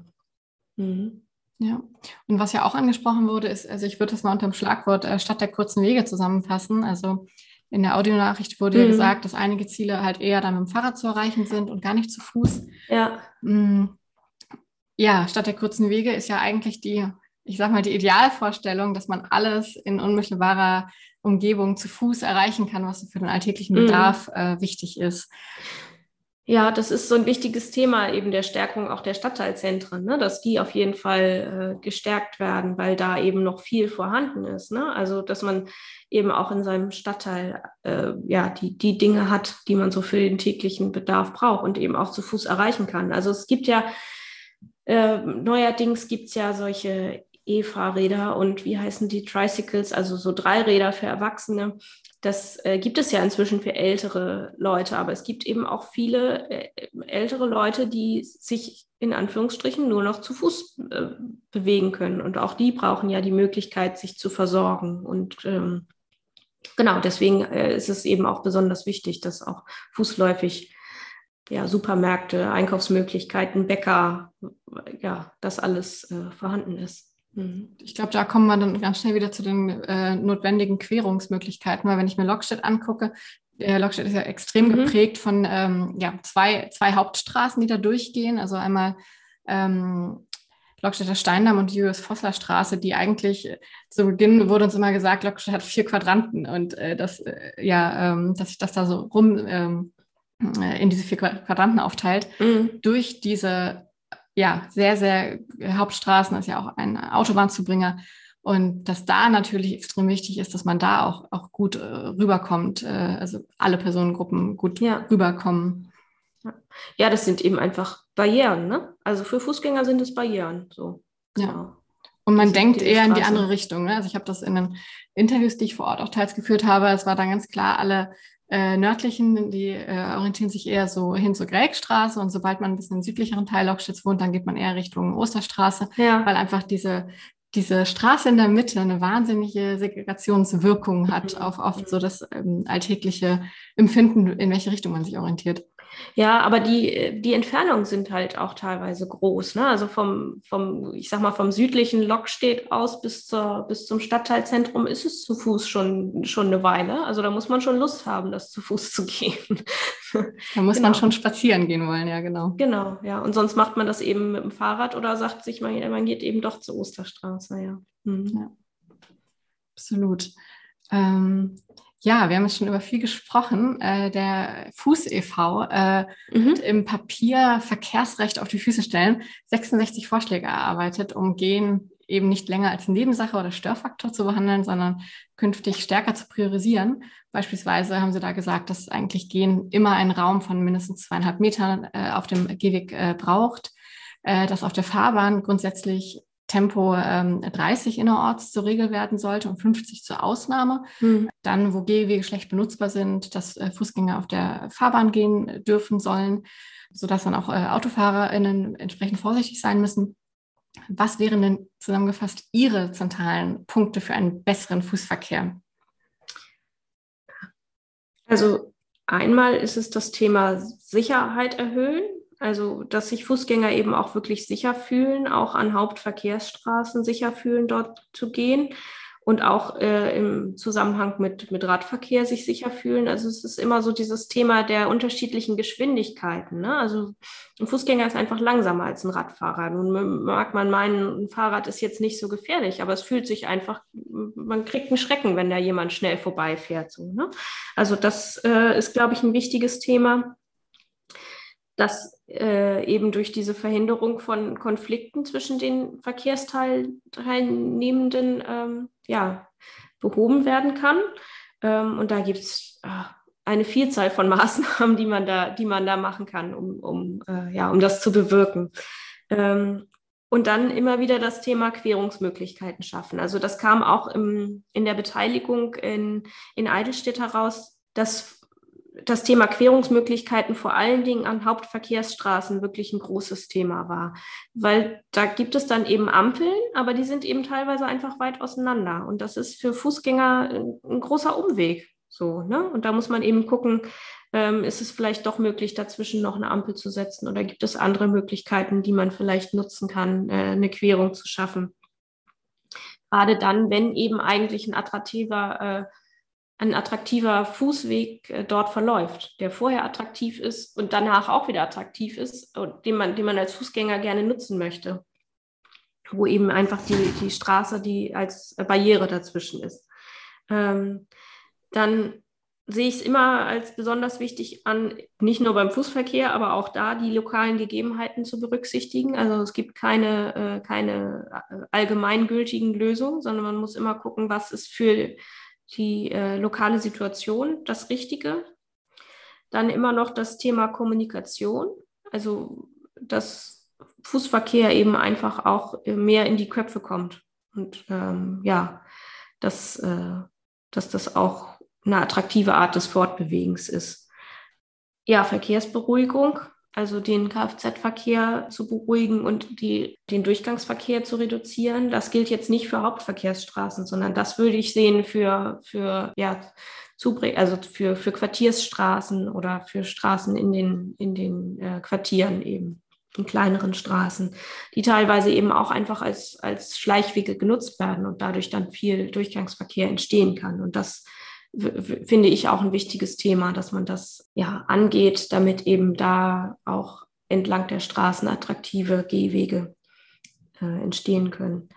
Mhm. Ja, und was ja auch angesprochen wurde, ist, also ich würde das mal unter dem Schlagwort äh, statt der kurzen Wege zusammenfassen. Also in der Audionachricht wurde mhm. ja gesagt, dass einige Ziele halt eher dann mit dem Fahrrad zu erreichen sind und gar nicht zu Fuß. Ja. Mhm. Ja, statt der kurzen Wege ist ja eigentlich die ich sag mal, die Idealvorstellung, dass man alles in unmittelbarer Umgebung zu Fuß erreichen kann, was für den alltäglichen mhm. Bedarf mhm. äh, wichtig ist. Ja, das ist so ein wichtiges Thema eben der Stärkung auch der Stadtteilzentren, ne? dass die auf jeden Fall äh, gestärkt werden, weil da eben noch viel vorhanden ist. Ne? Also, dass man eben auch in seinem Stadtteil äh, ja die, die Dinge hat, die man so für den täglichen Bedarf braucht und eben auch zu Fuß erreichen kann. Also es gibt ja äh, neuerdings gibt es ja solche E-Fahrräder und wie heißen die Tricycles, also so Dreiräder für Erwachsene. Das äh, gibt es ja inzwischen für ältere Leute, aber es gibt eben auch viele äh, ältere Leute, die sich in Anführungsstrichen nur noch zu Fuß äh, bewegen können. Und auch die brauchen ja die Möglichkeit, sich zu versorgen. Und ähm, genau, deswegen äh, ist es eben auch besonders wichtig, dass auch fußläufig ja, Supermärkte, Einkaufsmöglichkeiten, Bäcker, ja, das alles äh, vorhanden ist. Mhm. Ich glaube, da kommen wir dann ganz schnell wieder zu den äh, notwendigen Querungsmöglichkeiten, weil wenn ich mir Lockstedt angucke, äh, Lockstedt ist ja extrem mhm. geprägt von ähm, ja, zwei, zwei Hauptstraßen, die da durchgehen. Also einmal ähm, Lockstädter Steindamm und die Julius-Vossler Straße, die eigentlich zu Beginn wurde uns immer gesagt, Lockstedt hat vier Quadranten und äh, das, äh, ja, ähm, dass sich das da so rum ähm, äh, in diese vier Quadranten aufteilt. Mhm. Durch diese ja, sehr, sehr äh, Hauptstraßen ist ja auch ein Autobahnzubringer. Und dass da natürlich extrem wichtig ist, dass man da auch, auch gut äh, rüberkommt, äh, also alle Personengruppen gut ja. rüberkommen. Ja. das sind eben einfach Barrieren, ne? Also für Fußgänger sind es Barrieren. So. Ja. Genau. Und man denkt eher in die andere Richtung. Ne? Also ich habe das in den Interviews, die ich vor Ort auch teils geführt habe, es war dann ganz klar, alle äh, nördlichen, die äh, orientieren sich eher so hin zur Grägstraße und sobald man ein bisschen im südlicheren Teil Lockstedts wohnt, dann geht man eher Richtung Osterstraße, ja. weil einfach diese diese Straße in der Mitte eine wahnsinnige Segregationswirkung hat Mhm. auf oft so das ähm, alltägliche Empfinden, in welche Richtung man sich orientiert. Ja, aber die, die Entfernungen sind halt auch teilweise groß. Ne? Also vom, vom, ich sag mal, vom südlichen Lokstedt aus bis, zur, bis zum Stadtteilzentrum ist es zu Fuß schon, schon eine Weile. Also da muss man schon Lust haben, das zu Fuß zu gehen. Da muss man Genau. schon spazieren gehen wollen, ja, genau. genau, ja. Und sonst macht man das eben mit dem Fahrrad oder sagt sich, man, man geht eben doch zur Osterstraße, ja. Mhm. Absolut. Ähm, ja, wir haben jetzt schon über viel gesprochen. Äh, der Fuß e.V. Äh, Mhm. hat im Papier Verkehrsrecht auf die Füße stellen 66 Vorschläge erarbeitet, um Gehen eben nicht länger als Nebensache oder Störfaktor zu behandeln, sondern künftig stärker zu priorisieren. Beispielsweise haben sie da gesagt, dass eigentlich Gehen immer einen Raum von mindestens zweieinhalb Metern äh, auf dem Gehweg äh, braucht, äh, dass auf der Fahrbahn grundsätzlich Tempo ähm, 30 innerorts zur Regel werden sollte und 50 zur Ausnahme. Mhm. Dann, wo Gehwege schlecht benutzbar sind, dass äh, Fußgänger auf der Fahrbahn gehen dürfen sollen, sodass dann auch äh, AutofahrerInnen entsprechend vorsichtig sein müssen. Was wären denn zusammengefasst Ihre zentralen Punkte für einen besseren Fußverkehr? Also einmal ist es das Thema Sicherheit erhöhen, also dass sich Fußgänger eben auch wirklich sicher fühlen, auch an Hauptverkehrsstraßen sicher fühlen, dort zu gehen und auch äh, im Zusammenhang mit, mit Radverkehr sich sicher fühlen. Also es ist immer so dieses Thema der unterschiedlichen Geschwindigkeiten. Ne? Also ein Fußgänger ist einfach langsamer als ein Radfahrer. Nun mag man meinen, ein Fahrrad ist jetzt nicht so gefährlich, aber es fühlt sich einfach, man kriegt einen Schrecken, wenn da jemand schnell vorbeifährt. So, ne? Also das äh, ist, glaube ich, ein wichtiges Thema, dass äh, eben durch diese Verhinderung von Konflikten zwischen den Verkehrsteilnehmenden ähm, ja, behoben werden kann. Ähm, und da gibt es äh, eine Vielzahl von Maßnahmen, die man da, die man da machen kann, um, um, äh, ja, um das zu bewirken. Ähm, und dann immer wieder das Thema Querungsmöglichkeiten schaffen. Also das kam auch im, in der Beteiligung in, in Eidelstedt heraus, dass das Thema Querungsmöglichkeiten vor allen Dingen an Hauptverkehrsstraßen wirklich ein großes Thema war. Weil da gibt es dann eben Ampeln, aber die sind eben teilweise einfach weit auseinander. Und das ist für Fußgänger ein, großer Umweg. So, ne? Und da muss man eben gucken, ähm, ist es vielleicht doch möglich, dazwischen noch eine Ampel zu setzen oder gibt es andere Möglichkeiten, die man vielleicht nutzen kann, äh, eine Querung zu schaffen. Gerade dann, wenn eben eigentlich ein attraktiver äh, ein attraktiver Fußweg äh, dort verläuft, der vorher attraktiv ist und danach auch wieder attraktiv ist, und den man, den man als Fußgänger gerne nutzen möchte. Wo eben einfach die, die Straße, die als Barriere dazwischen ist. Ähm, dann sehe ich es immer als besonders wichtig an, nicht nur beim Fußverkehr, aber auch da die lokalen Gegebenheiten zu berücksichtigen. Also es gibt keine, äh, keine allgemeingültigen Lösungen, sondern man muss immer gucken, was ist für die äh, lokale Situation das Richtige. Dann immer noch das Thema Kommunikation, also dass Fußverkehr eben einfach auch mehr in die Köpfe kommt und ähm, ja, dass, äh, dass das auch eine attraktive Art des Fortbewegens ist. Ja, Verkehrsberuhigung, also den Kfz-Verkehr zu beruhigen und die, den Durchgangsverkehr zu reduzieren. Das gilt jetzt nicht für Hauptverkehrsstraßen, sondern das würde ich sehen für, für, ja, also für, für Quartiersstraßen oder für Straßen in den, in den äh, Quartieren eben, in kleineren Straßen, die teilweise eben auch einfach als, als Schleichwege genutzt werden und dadurch dann viel Durchgangsverkehr entstehen kann. Und das finde ich auch ein wichtiges Thema, dass man das ja angeht, damit eben da auch entlang der Straßen attraktive Gehwege äh, entstehen können.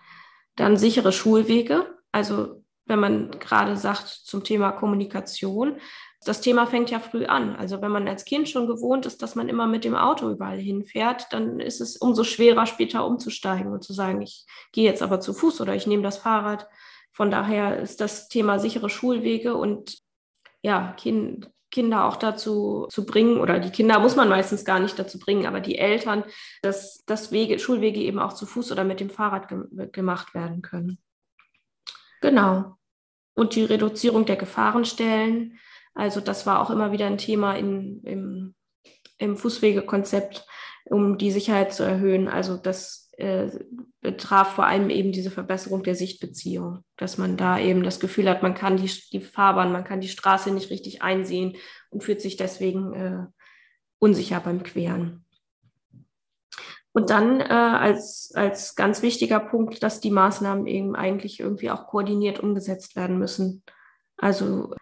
Dann sichere Schulwege. Also wenn man gerade sagt zum Thema Kommunikation, das Thema fängt ja früh an. Also wenn man als Kind schon gewohnt ist, dass man immer mit dem Auto überall hinfährt, dann ist es umso schwerer, später umzusteigen und zu sagen, ich gehe jetzt aber zu Fuß oder ich nehme das Fahrrad. Von daher ist das Thema sichere Schulwege und ja, kind, Kinder auch dazu zu bringen, oder die Kinder muss man meistens gar nicht dazu bringen, aber die Eltern, dass, dass Wege, Schulwege eben auch zu Fuß oder mit dem Fahrrad ge gemacht werden können. Genau. Und die Reduzierung der Gefahrenstellen. Also das war auch immer wieder ein Thema in, im, im Fußwegekonzept, um die Sicherheit zu erhöhen. Also dass äh, betraf vor allem eben diese Verbesserung der Sichtbeziehung, dass man da eben das Gefühl hat, man kann die, die Fahrbahn, man kann die Straße nicht richtig einsehen und fühlt sich deswegen äh, unsicher beim Queren. Und dann äh, als, als ganz wichtiger Punkt, dass die Maßnahmen eben eigentlich irgendwie auch koordiniert umgesetzt werden müssen. Also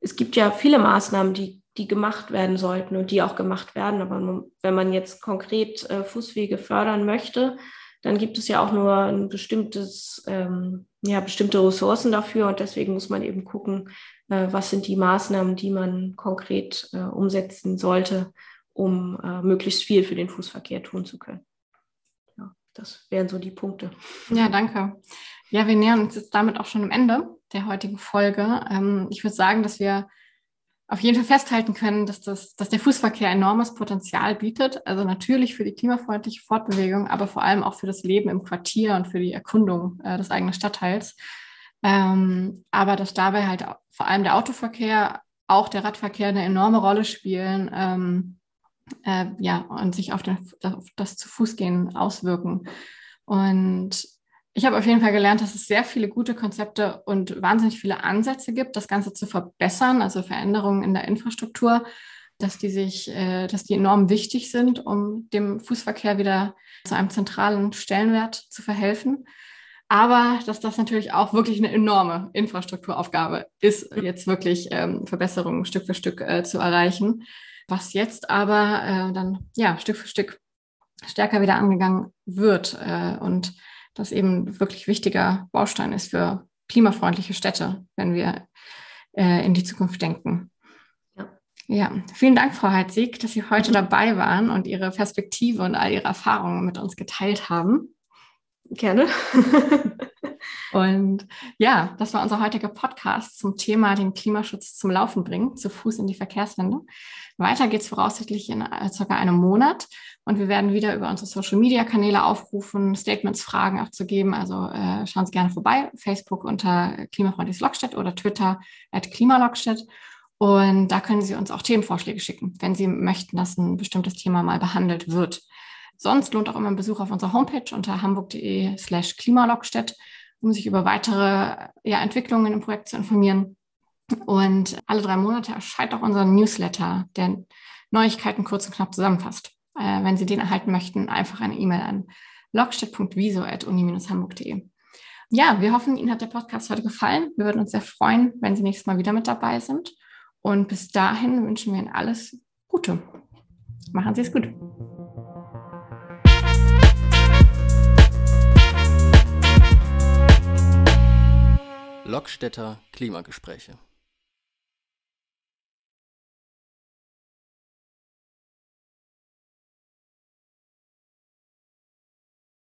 es gibt ja viele Maßnahmen, die, die gemacht werden sollten und die auch gemacht werden. Aber wenn man jetzt konkret äh, Fußwege fördern möchte, dann gibt es ja auch nur ein bestimmtes, ähm, ja, bestimmte Ressourcen dafür und deswegen muss man eben gucken, äh, was sind die Maßnahmen, die man konkret äh, umsetzen sollte, um äh, möglichst viel für den Fußverkehr tun zu können. Ja, das wären so die Punkte. Ja, danke. Ja, wir nähern uns jetzt damit auch schon am Ende der heutigen Folge. Ähm, ich würde sagen, dass wir auf jeden Fall festhalten können, dass, das, dass der Fußverkehr enormes Potenzial bietet. Also natürlich für die klimafreundliche Fortbewegung, aber vor allem auch für das Leben im Quartier und für die Erkundung äh, des eigenen Stadtteils. Ähm, aber dass dabei halt vor allem der Autoverkehr, auch der Radverkehr eine enorme Rolle spielen ähm, äh, ja, und sich auf, den, auf das zu Fußgehen auswirken. Und ich habe auf jeden Fall gelernt, dass es sehr viele gute Konzepte und wahnsinnig viele Ansätze gibt, das Ganze zu verbessern, also Veränderungen in der Infrastruktur, dass die sich, äh, dass die enorm wichtig sind, um dem Fußverkehr wieder zu einem zentralen Stellenwert zu verhelfen. Aber dass das natürlich auch wirklich eine enorme Infrastrukturaufgabe ist, jetzt wirklich ähm, Verbesserungen Stück für Stück äh, zu erreichen. Was jetzt aber äh, dann ja Stück für Stück stärker wieder angegangen wird. Äh, und das eben wirklich wichtiger Baustein ist für klimafreundliche Städte, wenn wir äh, in die Zukunft denken. Ja. ja, vielen Dank, Frau Heitzig, dass Sie heute dabei waren und Ihre Perspektive und all Ihre Erfahrungen mit uns geteilt haben. Gerne. und ja, das war unser heutiger Podcast zum Thema den Klimaschutz zum Laufen bringen, zu Fuß in die Verkehrswende. Weiter geht es voraussichtlich in äh, circa einem Monat und wir werden wieder über unsere Social-Media-Kanäle aufrufen, Statements, Fragen abzugeben. Also äh, schauen Sie gerne vorbei. Facebook unter Klimafreundliches Lockstedt oder Twitter at Klimalockstedt. Und da können Sie uns auch Themenvorschläge schicken, wenn Sie möchten, dass ein bestimmtes Thema mal behandelt wird. Sonst lohnt auch immer ein Besuch auf unserer Homepage unter hamburg.de slash klimalockstedt, um sich über weitere ja, Entwicklungen im Projekt zu informieren. Und alle drei Monate erscheint auch unser Newsletter, der Neuigkeiten kurz und knapp zusammenfasst. Äh, wenn Sie den erhalten möchten, einfach eine E-Mail an lockstedt.viso.uni-hamburg.de. Ja, wir hoffen, Ihnen hat der Podcast heute gefallen. Wir würden uns sehr freuen, wenn Sie nächstes Mal wieder mit dabei sind. Und bis dahin wünschen wir Ihnen alles Gute. Machen Sie es gut. Lockstädter Klimagespräche.